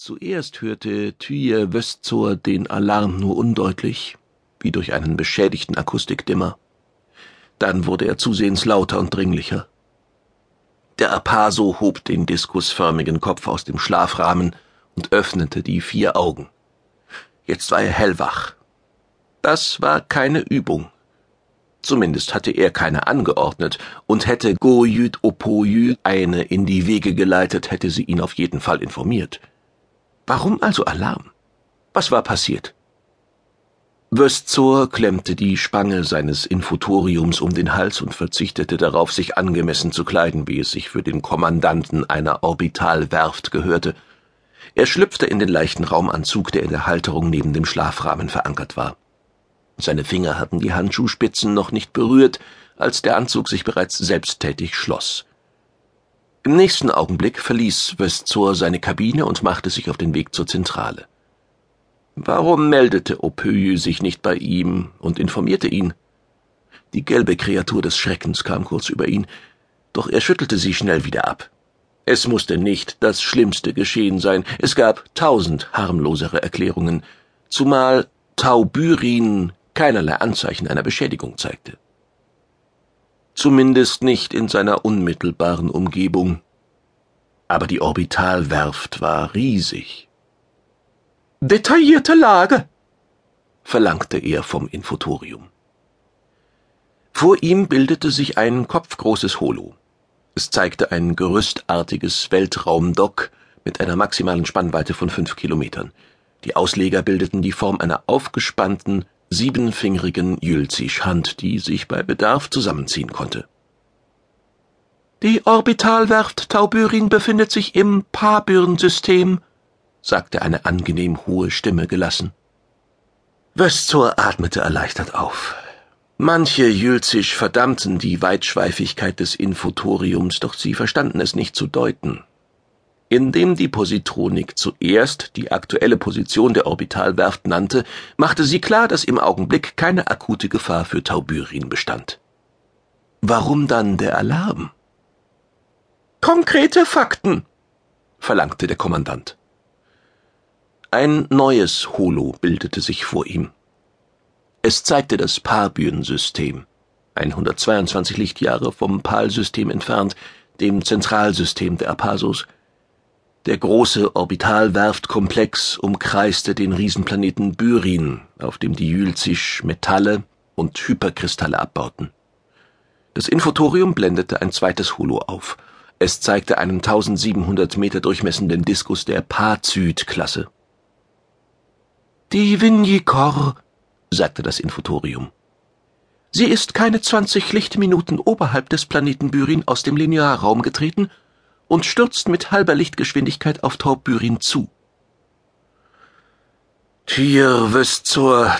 Zuerst hörte Thuyer Wöstzor den Alarm nur undeutlich, wie durch einen beschädigten Akustikdimmer. Dann wurde er zusehends lauter und dringlicher. Der Apaso hob den diskusförmigen Kopf aus dem Schlafrahmen und öffnete die vier Augen. Jetzt war er hellwach. Das war keine Übung. Zumindest hatte er keine angeordnet, und hätte Goyüt Opoyü eine in die Wege geleitet, hätte sie ihn auf jeden Fall informiert. Warum also Alarm? Was war passiert? Wöstzor klemmte die Spange seines Infutoriums um den Hals und verzichtete darauf, sich angemessen zu kleiden, wie es sich für den Kommandanten einer Orbitalwerft gehörte. Er schlüpfte in den leichten Raumanzug, der in der Halterung neben dem Schlafrahmen verankert war. Seine Finger hatten die Handschuhspitzen noch nicht berührt, als der Anzug sich bereits selbsttätig schloss. Im nächsten Augenblick verließ Westzor seine Kabine und machte sich auf den Weg zur Zentrale. Warum meldete Opöje sich nicht bei ihm und informierte ihn? Die gelbe Kreatur des Schreckens kam kurz über ihn, doch er schüttelte sie schnell wieder ab. Es musste nicht das Schlimmste geschehen sein, es gab tausend harmlosere Erklärungen, zumal Taubyrin keinerlei Anzeichen einer Beschädigung zeigte zumindest nicht in seiner unmittelbaren Umgebung. Aber die Orbitalwerft war riesig. Detaillierte Lage, verlangte er vom Infotorium. Vor ihm bildete sich ein kopfgroßes Holo. Es zeigte ein gerüstartiges Weltraumdock mit einer maximalen Spannweite von fünf Kilometern. Die Ausleger bildeten die Form einer aufgespannten, siebenfingerigen Jülzisch-Hand, die sich bei Bedarf zusammenziehen konnte. Die Orbitalwerft Taubyrin befindet sich im Pabyrn-System, sagte eine angenehm hohe Stimme gelassen. Wöstzor atmete erleichtert auf. Manche Jülzisch verdammten die Weitschweifigkeit des Infotoriums, doch sie verstanden es nicht zu deuten. Indem die Positronik zuerst die aktuelle Position der Orbitalwerft nannte, machte sie klar, dass im Augenblick keine akute Gefahr für Taubyrin bestand. Warum dann der Alarm? Konkrete Fakten, verlangte der Kommandant. Ein neues Holo bildete sich vor ihm. Es zeigte das Parbyn-System, 122 Lichtjahre vom PAL-System entfernt, dem Zentralsystem der Apasos, der große Orbitalwerftkomplex umkreiste den Riesenplaneten Byrin, auf dem die Jülzisch Metalle und Hyperkristalle abbauten. Das Infotorium blendete ein zweites Holo auf. Es zeigte einen 1700 Meter durchmessenden Diskus der Pazyd-Klasse. Die Vinyikor, sagte das Infotorium. Sie ist keine 20 Lichtminuten oberhalb des Planeten Byrin aus dem Linearraum getreten und stürzt mit halber Lichtgeschwindigkeit auf Taubyrin zu. Tyr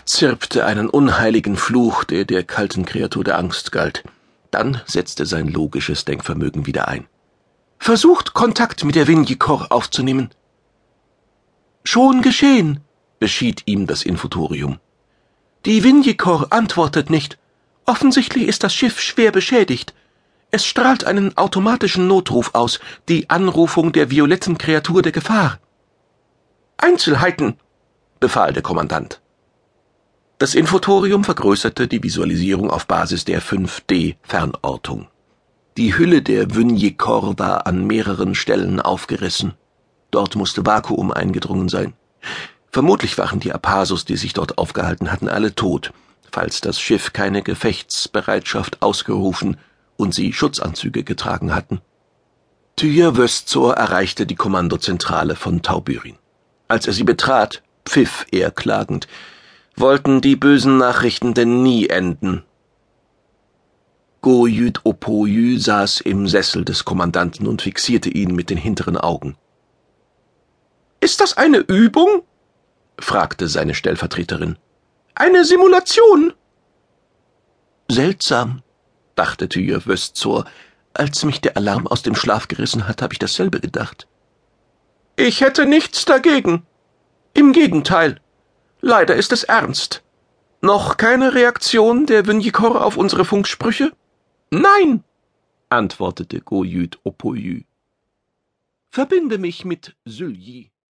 zirpte einen unheiligen Fluch, der der kalten Kreatur der Angst galt. Dann setzte sein logisches Denkvermögen wieder ein. Versucht, Kontakt mit der Vinyikor aufzunehmen. Schon geschehen, beschied ihm das Infotorium. Die Vinyikor antwortet nicht. Offensichtlich ist das Schiff schwer beschädigt. Es strahlt einen automatischen Notruf aus, die Anrufung der violetten Kreatur der Gefahr. Einzelheiten, befahl der Kommandant. Das Infotorium vergrößerte die Visualisierung auf Basis der 5D-Fernortung. Die Hülle der Vynjekor war an mehreren Stellen aufgerissen. Dort musste Vakuum eingedrungen sein. Vermutlich waren die Apasos, die sich dort aufgehalten hatten, alle tot, falls das Schiff keine Gefechtsbereitschaft ausgerufen und sie Schutzanzüge getragen hatten. Tyr Wöstzor erreichte die Kommandozentrale von Taubyrin. Als er sie betrat, pfiff er klagend. Wollten die bösen Nachrichten denn nie enden? Goyüt Opoyü saß im Sessel des Kommandanten und fixierte ihn mit den hinteren Augen. Ist das eine Übung? fragte seine Stellvertreterin. Eine Simulation? Seltsam, dachte Tyr Wöstzor. Als mich der Alarm aus dem Schlaf gerissen hat, habe ich dasselbe gedacht. Ich hätte nichts dagegen. Im Gegenteil. Leider ist es ernst. Noch keine Reaktion der Vinyikor auf unsere Funksprüche? Nein, antwortete Goyüt Opoyü. Verbinde mich mit Sylji.